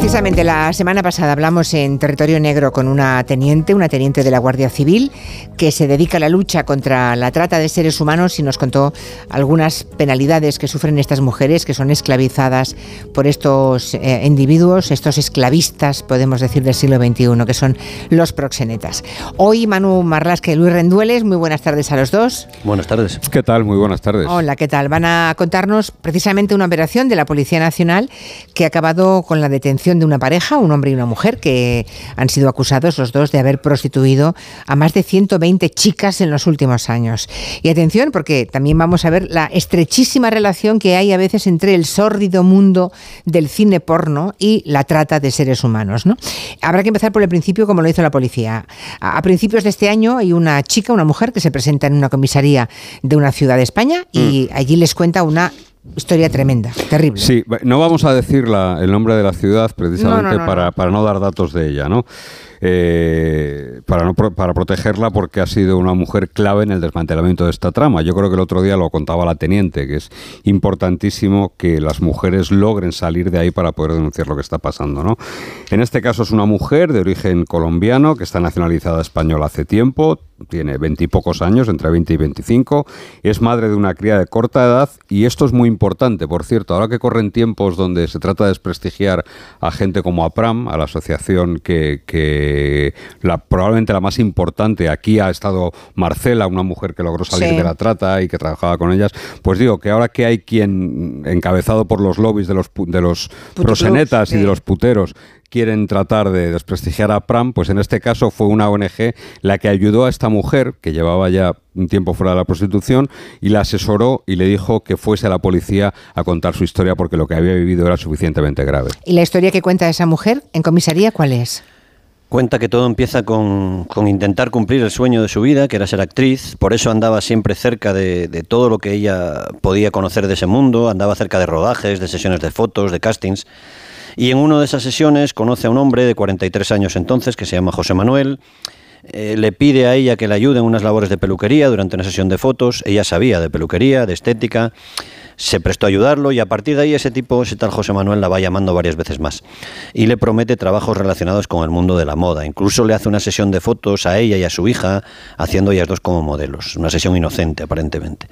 Precisamente la semana pasada hablamos en Territorio Negro con una teniente, una teniente de la Guardia Civil, que se dedica a la lucha contra la trata de seres humanos y nos contó algunas penalidades que sufren estas mujeres que son esclavizadas por estos eh, individuos, estos esclavistas, podemos decir, del siglo XXI, que son los proxenetas. Hoy Manu Marlasque y Luis Rendueles, muy buenas tardes a los dos. Buenas tardes. ¿Qué tal? Muy buenas tardes. Hola, ¿qué tal? Van a contarnos precisamente una operación de la Policía Nacional que ha acabado con la detención de una pareja, un hombre y una mujer, que han sido acusados los dos de haber prostituido a más de 120 chicas en los últimos años. Y atención, porque también vamos a ver la estrechísima relación que hay a veces entre el sórdido mundo del cine porno y la trata de seres humanos. ¿no? Habrá que empezar por el principio, como lo hizo la policía. A principios de este año hay una chica, una mujer, que se presenta en una comisaría de una ciudad de España y mm. allí les cuenta una Historia tremenda, terrible. Sí, no vamos a decir el nombre de la ciudad precisamente para, para no dar datos de ella, ¿no? Eh, para, no, para protegerla porque ha sido una mujer clave en el desmantelamiento de esta trama. Yo creo que el otro día lo contaba la teniente, que es importantísimo que las mujeres logren salir de ahí para poder denunciar lo que está pasando. ¿no? En este caso es una mujer de origen colombiano que está nacionalizada española hace tiempo, tiene veintipocos años, entre 20 y 25, es madre de una cría de corta edad y esto es muy importante, por cierto, ahora que corren tiempos donde se trata de desprestigiar a gente como APRAM, a la asociación que, que la, probablemente la más importante, aquí ha estado Marcela, una mujer que logró salir de la trata y que trabajaba con ellas, pues digo que ahora que hay quien, encabezado por los lobbies de los, de los prosenetas y de los puteros, quieren tratar de desprestigiar a Pram, pues en este caso fue una ONG la que ayudó a esta mujer, que llevaba ya un tiempo fuera de la prostitución, y la asesoró y le dijo que fuese a la policía a contar su historia porque lo que había vivido era suficientemente grave. ¿Y la historia que cuenta esa mujer en comisaría cuál es? Cuenta que todo empieza con, intentar cumplir el sueño de su vida, que era ser actriz, por eso andaba siempre cerca de, todo lo que ella podía conocer de ese mundo, andaba cerca de rodajes, de sesiones de fotos, de castings, y en una de esas sesiones conoce a un hombre de 43 años entonces, que se llama José Manuel, eh, le pide a ella que le ayude en unas labores de peluquería durante una sesión de fotos, ella sabía de peluquería, de estética, se prestó a ayudarlo y a partir de ahí ese tipo, ese tal José Manuel, la va llamando varias veces más. Y le promete trabajos relacionados con el mundo de la moda. Incluso le hace una sesión de fotos a ella y a su hija, haciendo ellas dos como modelos. Una sesión inocente, aparentemente.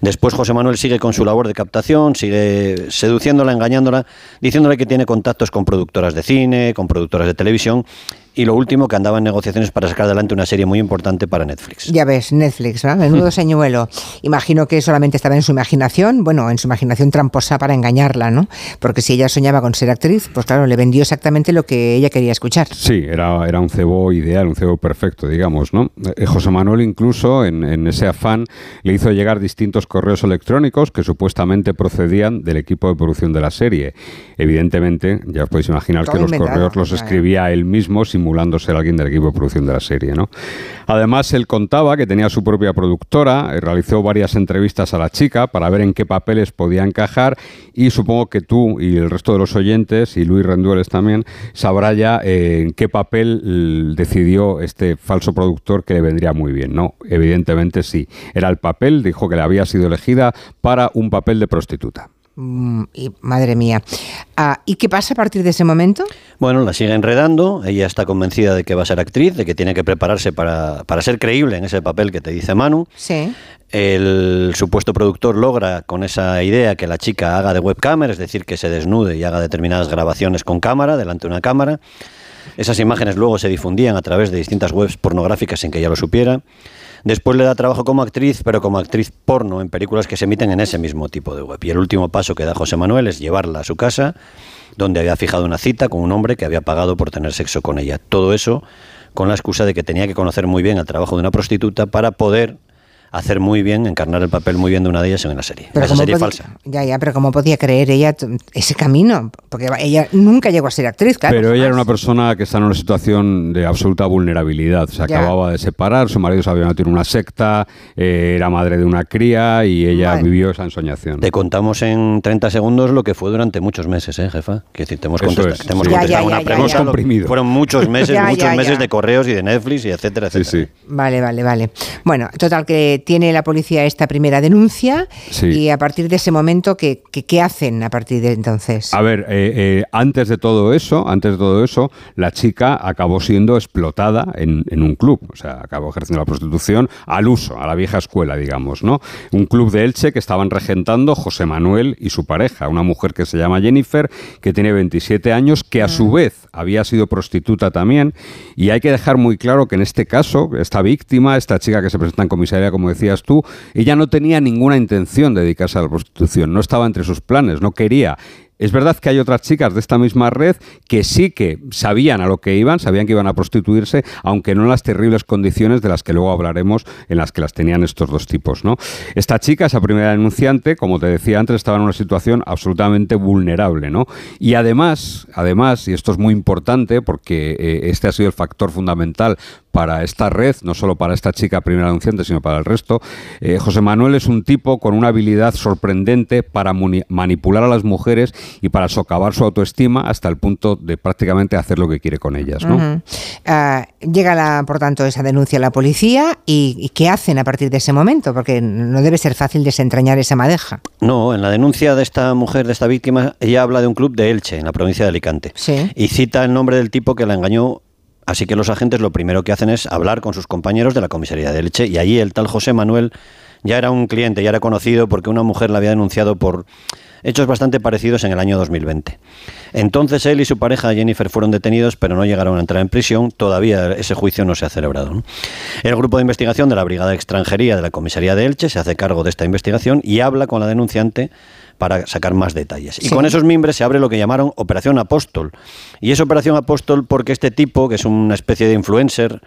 Después José Manuel sigue con su labor de captación, sigue seduciéndola, engañándola, diciéndole que tiene contactos con productoras de cine, con productoras de televisión y lo último, que andaba en negociaciones para sacar adelante una serie muy importante para Netflix. Ya ves, Netflix, ¿no? Menudo señuelo. Imagino que solamente estaba en su imaginación, bueno, en su imaginación tramposa para engañarla, ¿no? Porque si ella soñaba con ser actriz, pues claro, le vendió exactamente lo que ella quería escuchar. Sí, era, era un cebo ideal, un cebo perfecto, digamos, ¿no? Eh, José Manuel incluso, en, en ese afán, le hizo llegar distintos correos electrónicos que supuestamente procedían del equipo de producción de la serie. Evidentemente, ya os podéis imaginar que los correos los escribía él mismo sin simulándose alguien del equipo de producción de la serie. ¿no? Además, él contaba que tenía su propia productora, eh, realizó varias entrevistas a la chica para ver en qué papeles podía encajar y supongo que tú y el resto de los oyentes, y Luis Rendueles también, sabrá ya eh, en qué papel decidió este falso productor que le vendría muy bien. No, evidentemente sí. Era el papel, dijo que le había sido elegida para un papel de prostituta. Mm, y, madre mía. Ah, ¿Y qué pasa a partir de ese momento? Bueno, la sigue enredando. Ella está convencida de que va a ser actriz, de que tiene que prepararse para, para ser creíble en ese papel que te dice Manu. Sí. El supuesto productor logra con esa idea que la chica haga de webcamer, es decir, que se desnude y haga determinadas grabaciones con cámara, delante de una cámara. Esas imágenes luego se difundían a través de distintas webs pornográficas sin que ella lo supiera. Después le da trabajo como actriz, pero como actriz porno en películas que se emiten en ese mismo tipo de web. Y el último paso que da José Manuel es llevarla a su casa, donde había fijado una cita con un hombre que había pagado por tener sexo con ella. Todo eso con la excusa de que tenía que conocer muy bien el trabajo de una prostituta para poder hacer muy bien, encarnar el papel muy bien de una de ellas en una serie. Pero esa serie falsa. Ya, ya, pero ¿cómo podía creer ella ese camino? Porque ella nunca llegó a ser actriz, claro. Pero ella era una persona que está en una situación de absoluta vulnerabilidad. Se acababa de separar, su marido se había metido en una secta, eh, era madre de una cría y ella vivió esa ensoñación. Te contamos en 30 segundos lo que fue durante muchos meses, ¿eh, jefa? Que decir, te hemos contestado, una pregunta. Fueron muchos meses, muchos meses de correos y de Netflix y etcétera, etcétera. Vale, vale, vale. Bueno, total que eh, tiene la policía esta primera denuncia y a partir de ese momento, ¿qué, qué, hacen a partir de entonces? A ver, eh, eh, antes de todo eso, antes de todo eso, la chica acabó siendo explotada en, en, un club, o sea, acabó ejerciendo la prostitución al uso, a la vieja escuela, digamos, ¿no? Un club de Elche que estaban regentando José Manuel y su pareja, una mujer que se llama Jennifer, que tiene 27 años, que a su mm. vez había sido prostituta también, y hay que dejar muy claro que en este caso, esta víctima, esta chica que se presenta en comisaría, como decías tú, ella no tenía ninguna intención de dedicarse a la prostitución, no estaba entre sus planes, no quería. Es verdad que hay otras chicas de esta misma red que sí que sabían a lo que iban, sabían que iban a prostituirse, aunque no en las terribles condiciones de las que luego hablaremos en las que las tenían estos dos tipos. ¿no? Esta chica, esa primera denunciante, como te decía antes, estaba en una situación absolutamente vulnerable. ¿no? Y además, además, y esto es muy importante porque eh, este ha sido el factor fundamental para esta red, no solo para esta chica primera denunciante, sino para el resto. Eh, José Manuel es un tipo con una habilidad sorprendente para manipular a las mujeres y para socavar su autoestima hasta el punto de prácticamente hacer lo que quiere con ellas. ¿no? Ah, llega, la, por tanto, esa denuncia a la policía y, ¿qué hacen a partir de ese momento? Porque no debe ser fácil desentrañar esa madeja. No, en la denuncia de esta mujer, de esta víctima, ella habla de un club de Elche, en la provincia de Alicante. Sí. Y cita el nombre del tipo que la engañó Así que los agentes lo primero que hacen es hablar con sus compañeros de la comisaría de Elche y allí el tal José Manuel ya era un cliente, ya era conocido porque una mujer la había denunciado por hechos bastante parecidos en el año 2020. Entonces él y su pareja Jennifer fueron detenidos, pero no llegaron a entrar en prisión. Todavía ese juicio no se ha celebrado. El grupo de investigación de la Brigada de Extranjería de la Comisaría de Elche se hace cargo de esta investigación y habla con la denunciante para sacar más detalles. Y con esos mimbres se abre lo que llamaron Operación Apóstol. Y es Operación Apóstol porque este tipo, que es una especie de influencer,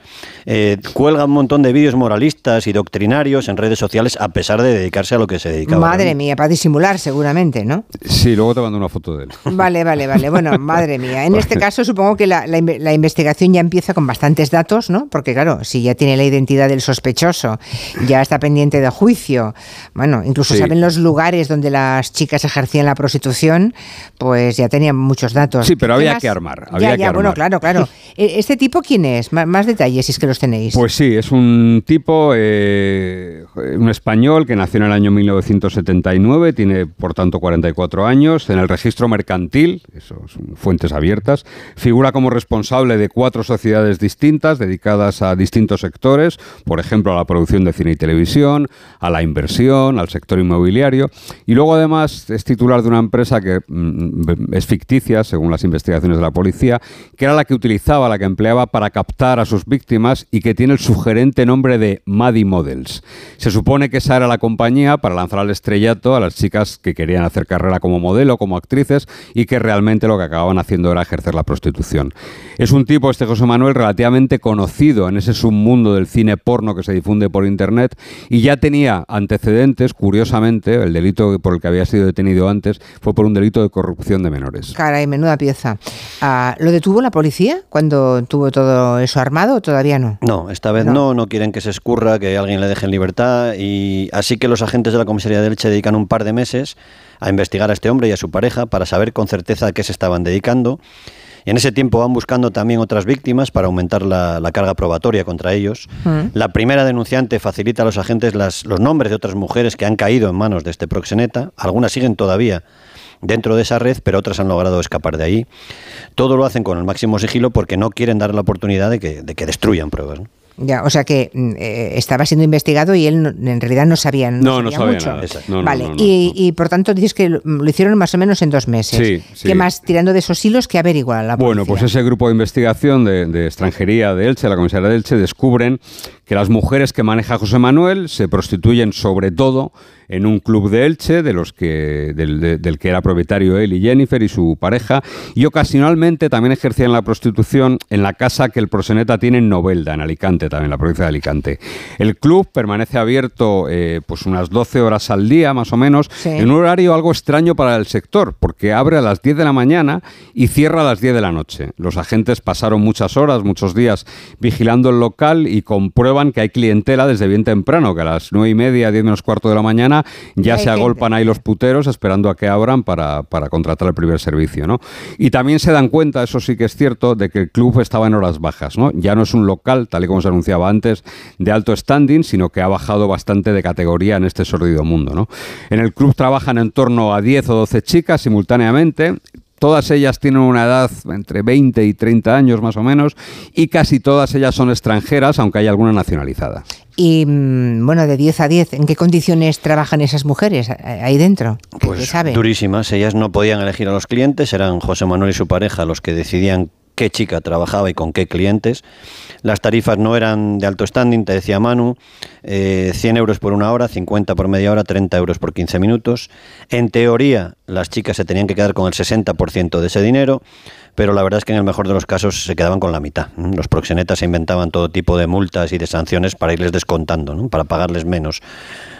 eh, cuelga un montón de vídeos moralistas y doctrinarios en redes sociales a pesar de dedicarse a lo que se dedicaba. Madre mía, para disimular seguramente, ¿no? Sí, luego te mando una foto de él. Vale, vale, vale. Bueno, madre mía. En este caso supongo que la, la, investigación ya empieza con bastantes datos, ¿no? Porque claro, si ya tiene la identidad del sospechoso, ya está pendiente de juicio, bueno, incluso saben los lugares donde las chicas ejercían la prostitución, pues ya tenían muchos datos. Sí, pero había que armar. Había ya, bueno, claro, claro. E, ¿Este tipo quién es? más detalles, si es que los tenéis. Pues sí, es un tipo, eh, un español que nació en el año 1979, tiene por tanto 44 años, en el registro mercantil, eso son fuentes abiertas, figura como responsable de cuatro sociedades distintas dedicadas a distintos sectores, por ejemplo a la producción de cine y televisión, a la inversión, al sector inmobiliario, y luego además es titular de una empresa que mm, es ficticia, según las investigaciones de la policía, que era la que utilizaba, la que empleaba para captar a sus víctimas y que tiene el sugerente nombre de Maddie Models. Se supone que esa era la compañía para lanzar al estrellato a las chicas que querían hacer carrera como modelo, como actrices y que realmente lo que acababan haciendo era ejercer la prostitución. Es un tipo, este José Manuel, relativamente conocido en ese submundo del cine porno que se difunde por internet y ya tenía antecedentes, curiosamente, el delito por el que había sido detenido antes fue por un delito de corrupción de menores. Caray, menuda pieza. Ah, ¿Lo detuvo la policía cuando tuvo todo eso armado o todavía no? No, esta vez no. no, quieren que se escurra, que alguien le deje en libertad y así que los agentes de la comisaría de Elche dedican un par de meses a investigar a este hombre y a su pareja para saber con certeza a qué se estaban dedicando en ese tiempo van buscando también otras víctimas para aumentar la, carga probatoria contra ellos. Mm. La primera denunciante facilita a los agentes los nombres de otras mujeres que han caído en manos de este proxeneta. Algunas siguen todavía dentro de esa red, pero otras han logrado escapar de ahí. Todo lo hacen con el máximo sigilo porque no quieren dar la oportunidad de que, de que destruyan pruebas. Ya, o sea que mm, eh, estaba siendo investigado y él en realidad no sabía, no, no sabía, mucho. Nada. vale, y, por tanto dices que lo hicieron más o menos en dos meses. Sí, ¿Qué más, tirando de esos hilos, que averigua la policía? Bueno, pues ese grupo de investigación de, de extranjería de Elche, la comisaría de Elche, descubren que las mujeres que maneja José Manuel se prostituyen sobre todo en un club de Elche, de los que, del, que era propietario él y Jennifer y su pareja, y ocasionalmente también ejercían la prostitución en la casa que el proseneta tiene en Novelda, en Alicante, también en la provincia de Alicante. El club permanece abierto eh, pues unas 12 horas al día, más o menos, en un horario algo extraño para el sector, porque abre a las 10 de la mañana y cierra a las 10 de la noche. Los agentes pasaron muchas horas, muchos días vigilando el local y comprueban que hay clientela desde bien temprano, que a las nueve y media, diez menos cuarto de la mañana, ya se agolpan ahí los puteros esperando a que abran para, para contratar el primer servicio, ¿no? Y también se dan cuenta, eso sí que es cierto, de que el club estaba en horas bajas, ¿no? Ya no es un local, tal y como se anunciaba antes, de alto standing, sino que ha bajado bastante de categoría en este sordido mundo, ¿no? En el club trabajan en torno a 10 o 12 chicas simultáneamente, Todas ellas tienen una edad entre 20 y 30 años más o menos y casi todas ellas son extranjeras, aunque hay alguna nacionalizada. Y mm, bueno, de 10 a 10, ¿en qué condiciones trabajan esas mujeres ahí dentro? Pues durísimas. Ellas no podían elegir a los clientes, eran José Manuel y su pareja los que decidían qué chica trabajaba y con qué clientes. Las tarifas no eran de alto standing, te decía Manu, 100 eh, euros por una hora, 50 por media hora, 30 euros por 15 minutos. En teoría, las chicas se tenían que quedar con el 60% de ese dinero, pero la verdad es que en el mejor de los casos se quedaban con la mitad. Los proxenetas se inventaban todo tipo de multas y de sanciones para irles descontando, para pagarles menos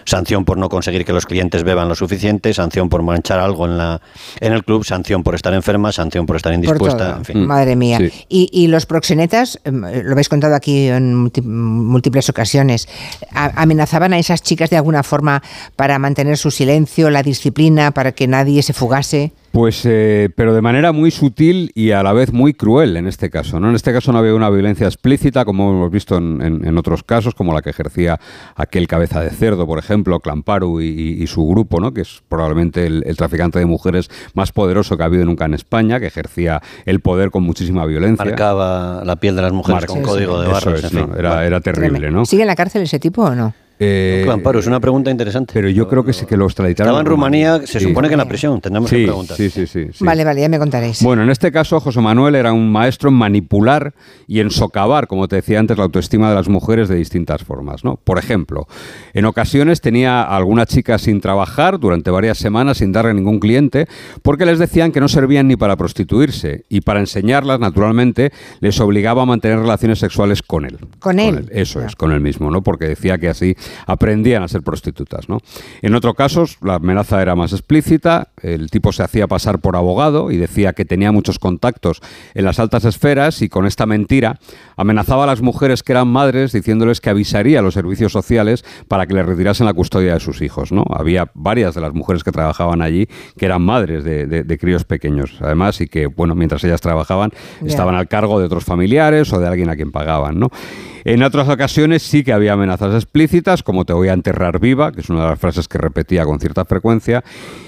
sanción por no conseguir que los clientes beban lo suficiente, sanción por manchar algo en, la, en el club, sanción por estar enferma, sanción por estar indispuesta. En fin. Madre mía. Y, los proxenetas, em, lo habéis contado aquí en múltiples ocasiones, amenazaban a esas chicas de alguna forma para mantener su silencio, la disciplina, para que nadie se fugase. Pues, eh, pero de manera muy sutil y a la vez muy cruel en este caso. ¿no? En este caso no había una violencia explícita, como hemos visto en, otros casos, como la que ejercía aquel cabeza de cerdo, por ejemplo, Clamparu y, su grupo, ¿no? que es probablemente el, traficante de mujeres más poderoso que ha habido nunca en España, que ejercía el poder con muchísima violencia. Marcaba la piel de las mujeres con código de barras. era, era terrible, ¿no? ¿Sigue en la cárcel ese tipo o no? Eh, Amparo, es una pregunta interesante. Pero yo creo que sí que lo extraditaron. Estaba en Rumanía, se supone que en la prisión, tendremos que preguntar. Sí, sí, sí, Vale, vale, ya me contaréis. Bueno, en este caso, José Manuel era un maestro en manipular y en socavar, como te decía antes, la autoestima de las mujeres de distintas formas. ¿no? Por ejemplo, en ocasiones tenía a alguna chica sin trabajar durante varias semanas sin darle a ningún cliente, porque les decían que no servían ni para prostituirse y para enseñarlas, naturalmente, les obligaba a mantener relaciones sexuales con él. Con, él. Eso es, con él mismo, ¿no? Porque decía que así aprendían a ser prostitutas. ¿no? En otros casos, la amenaza era más explícita, el tipo se hacía pasar por abogado y decía que tenía muchos contactos en las altas esferas y con esta mentira amenazaba a las mujeres que eran madres diciéndoles que avisaría a los servicios sociales para que les retirasen la custodia de sus hijos. ¿no? Había varias de las mujeres que trabajaban allí que eran madres de, críos pequeños, además, y que, bueno, mientras ellas trabajaban, estaban al cargo de otros familiares o de alguien a quien pagaban. ¿no? En otras ocasiones sí que había amenazas explícitas, como te voy a enterrar viva, que es una de las frases que repetía con cierta frecuencia.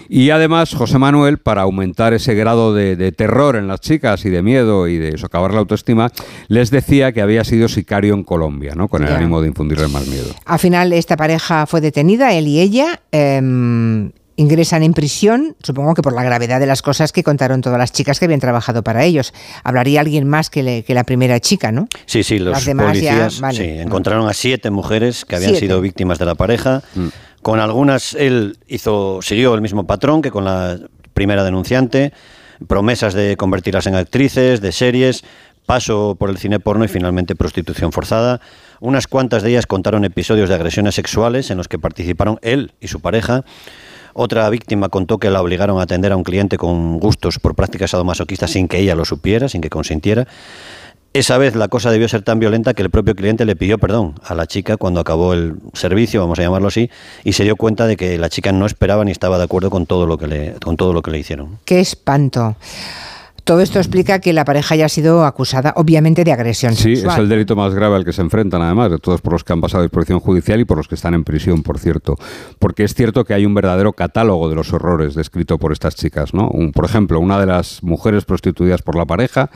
Y además, José Manuel, para aumentar ese grado de, terror en las chicas y de miedo y de socavar la autoestima, les decía que había sido sicario en Colombia, ¿no? con el ánimo de infundirles más miedo. Al final, esta pareja fue detenida, él y ella. Em, ingresan en prisión, supongo que por la gravedad de las cosas que contaron todas las chicas que habían trabajado para ellos. Hablaría alguien más que, la primera chica, ¿no? Sí, sí, los policías encontraron a siete mujeres que habían sido víctimas de la pareja. Mm. Con algunas él hizo, siguió el mismo patrón que con la primera denunciante, promesas de convertirlas en actrices, de series, paso por el cine porno y finalmente prostitución forzada. Unas cuantas de ellas contaron episodios de agresiones sexuales en los que participaron él y su pareja. Otra víctima contó que la obligaron a atender a un cliente con gustos por prácticas sadomasoquistas sin que ella lo supiera, sin que consintiera. Esa vez la cosa debió ser tan violenta que el propio cliente le pidió perdón a la chica cuando acabó el servicio, vamos a llamarlo así, y se dio cuenta de que la chica no esperaba ni estaba de acuerdo con todo lo que le, con todo lo que le hicieron. Qué espanto. Todo esto explica que la pareja haya sido acusada, obviamente, de agresión sí, sexual. Sí, es el delito más grave al que se enfrentan, además, de todos por los que han pasado disposición judicial y por los que están en prisión, por cierto. Porque es cierto que hay un verdadero catálogo de los horrores descrito por estas chicas. ¿no? por ejemplo, una de las mujeres prostituidas por la pareja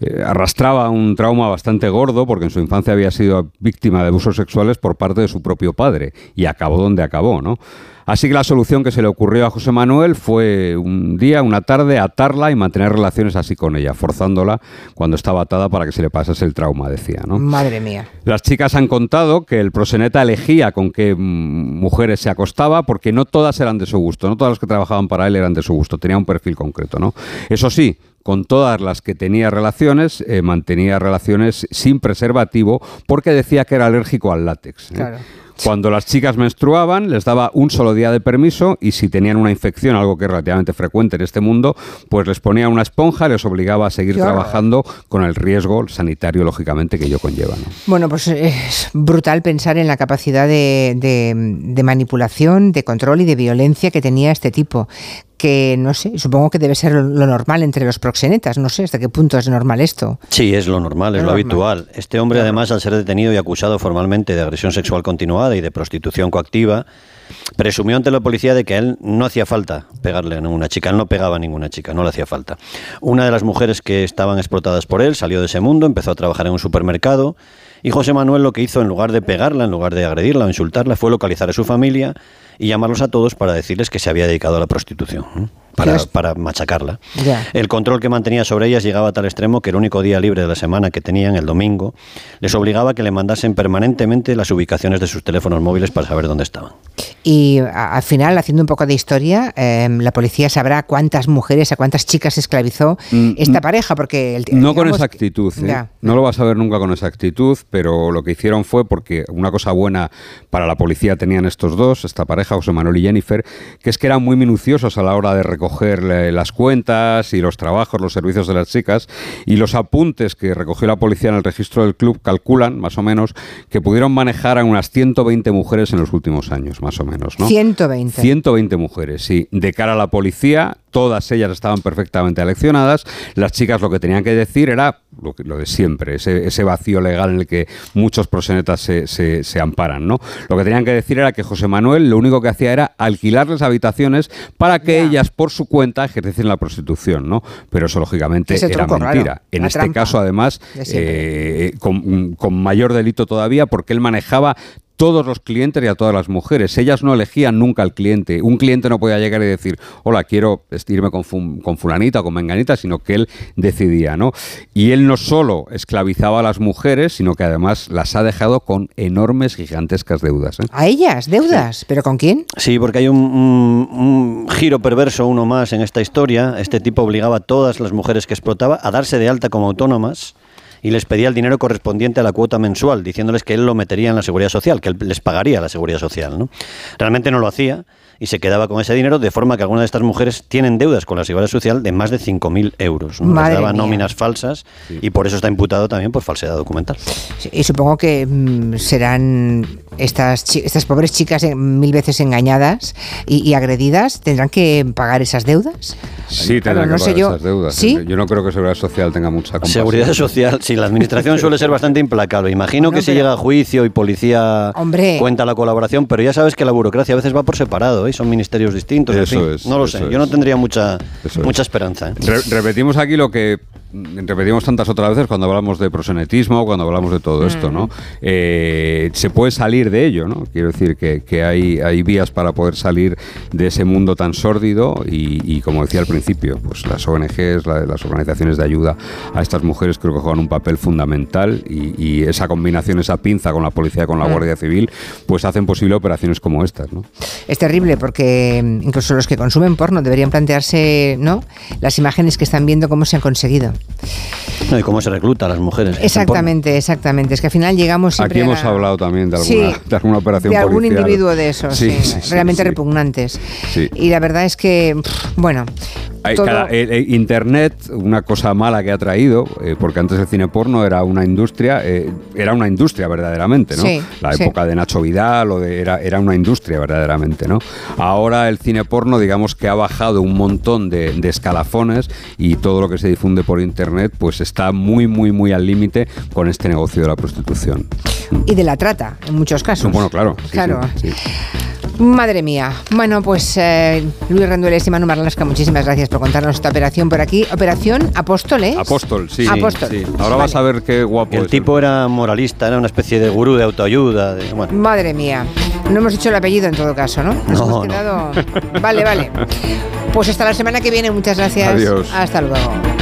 eh, arrastraba un trauma bastante gordo porque en su infancia había sido víctima de abusos sexuales por parte de su propio padre y acabó donde acabó, ¿no? Así que la solución que se le ocurrió a José Manuel fue un día, una tarde, atarla y mantener relaciones así con ella, forzándola cuando estaba atada para que se le pasase el trauma, decía. ¿no? Madre mía. Las chicas han contado que el proseneta elegía con qué mujeres se acostaba porque no todas eran de su gusto, no todas las que trabajaban para él eran de su gusto, tenía un perfil concreto. ¿no? Eso sí, con todas las que tenía relaciones, eh, mantenía relaciones sin preservativo porque decía que era alérgico al látex. ¿eh? Cuando las chicas menstruaban, les daba un solo día de permiso y si tenían una infección, algo que es relativamente frecuente en este mundo, pues les ponía una esponja y les obligaba a seguir trabajando con el riesgo sanitario, lógicamente, que ello conlleva. Bueno, pues es brutal pensar en la capacidad de, de manipulación, de control y de violencia que tenía este tipo que no sé, supongo que debe ser lo normal entre los proxenetas, no sé hasta qué punto es normal esto. Sí, es lo normal, es, lo, habitual. Este hombre además al ser detenido y acusado formalmente de agresión sexual continuada y de prostitución coactiva, presumió ante la policía de que a él no hacía falta pegarle a ninguna chica, él no pegaba a ninguna chica, no le hacía falta. Una de las mujeres que estaban explotadas por él salió de ese mundo, empezó a trabajar en un supermercado y José Manuel lo que hizo en lugar de pegarla, en lugar de agredirla o insultarla, fue localizar a su familia y llamarlos a todos para decirles que se había dedicado a la prostitución para, para machacarla. El control que mantenía sobre ellas llegaba a tal extremo que el único día libre de la semana que tenían, el domingo, les obligaba a que le mandasen permanentemente las ubicaciones de sus teléfonos móviles para saber dónde estaban. Y al final, haciendo un poco de historia, em, la policía sabrá cuántas mujeres, a cuántas chicas esclavizó mm, esta mm. pareja, porque... no con exactitud, ¿eh? no lo vas a ver nunca con exactitud, pero lo que hicieron fue porque una cosa buena para la policía tenían estos dos, esta pareja, José Manuel y Jennifer, que es que eran muy minuciosos a la hora de recoger las cuentas y los trabajos, los servicios de las chicas y los apuntes que recogió la policía en el registro del club calculan, más o menos, que pudieron manejar a unas 120 mujeres en los últimos años, más o menos. ¿no? 120. 120 mujeres, sí. De cara a la policía, todas ellas estaban perfectamente aleccionadas. Las chicas lo que tenían que decir era lo, lo de siempre, ese, vacío legal en el que muchos prosenetas se, se, amparan. ¿no? Lo que tenían que decir era que José Manuel lo único que hacía era alquilarles habitaciones para que ellas por su cuenta ejercen la prostitución. ¿no? Pero eso lógicamente era mentira. En este caso, además, eh, con, con mayor delito todavía, porque él manejaba todos los clientes y a todas las mujeres. Ellas no elegían nunca al cliente. Un cliente no podía llegar y decir, hola, quiero irme con, con fulanita o con menganita, sino que él decidía, ¿no? Y él no solo esclavizaba a las mujeres, sino que además las ha dejado con enormes, gigantescas deudas. ¿eh? ¿A ellas? ¿Deudas? ¿Pero con quién? Sí, porque hay un, giro perverso, uno más en esta historia. Este tipo obligaba a todas las mujeres que explotaba a darse de alta como autónomas y les pedía el dinero correspondiente a la cuota mensual, diciéndoles que él lo metería en la seguridad social, que él les pagaría la seguridad social. ¿no? Realmente no lo hacía y se quedaba con ese dinero, de forma que algunas de estas mujeres tienen deudas con la seguridad social de más de 5.000 euros. ¿no? Les daba nóminas falsas y por eso está imputado también por falsedad documental. y supongo que mm, serán estas, estas pobres chicas eh, mil veces engañadas y, agredidas, ¿tendrán que pagar esas deudas? Sí, tendrán que pagar esas deudas. Yo no creo que Seguridad Social tenga mucha compasión. Seguridad Social, sí, la administración suele ser bastante implacable. Imagino que si llega a juicio y policía cuenta la colaboración, pero ya sabes que la burocracia a veces va por separado, ¿eh? Son ministerios distintos. no lo sé, yo no tendría mucha, mucha esperanza. ¿eh? repetimos aquí lo que repetimos tantas otras veces cuando hablamos de prosenetismo, cuando hablamos de todo esto, ¿no? Mm. Eh, se puede salir de ello, ¿no? Quiero decir que, que, hay, hay vías para poder salir de ese mundo tan sórdido y, como decía al principio, pues las ONGs, las organizaciones de ayuda a estas mujeres creo que juegan un papel fundamental y, esa combinación, esa pinza con la policía, con la mm. Guardia Civil, pues hacen posible operaciones como estas, ¿no? Es terrible porque incluso los que consumen porno deberían plantearse, ¿no? Las imágenes que están viendo cómo se han conseguido. No, y cómo se recluta a las mujeres. Exactamente, exactamente. Es que al final llegamos Aquí hemos hablado también de alguna, de alguna operación De algún individuo de esos, sí, realmente repugnantes. Y la verdad es que, bueno, Internet, una cosa mala que ha traído, eh, porque antes el cine porno era una industria, eh, era una industria verdaderamente, ¿no? la época de Nacho Vidal o de, era, era una industria verdaderamente, ¿no? Ahora el cine porno, digamos que ha bajado un montón de, escalafones y todo lo que se difunde por Internet, pues está muy, muy, muy al límite con este negocio de la prostitución. Y de la trata, en muchos casos. Bueno, claro. claro. Madre mía. Bueno, pues eh, Luis Rendueles y Manu Marlasca, muchísimas gracias por contarnos esta operación por aquí. Operación Apóstoles. Apóstol, sí. Apóstol. Ahora vas a ver qué guapo. El tipo era moralista, era una especie de gurú de autoayuda. Madre mía. No hemos dicho el apellido en todo caso, ¿no? Nos hemos quedado... Vale, vale. Pues hasta la semana que viene. Muchas gracias. Adiós. Hasta luego.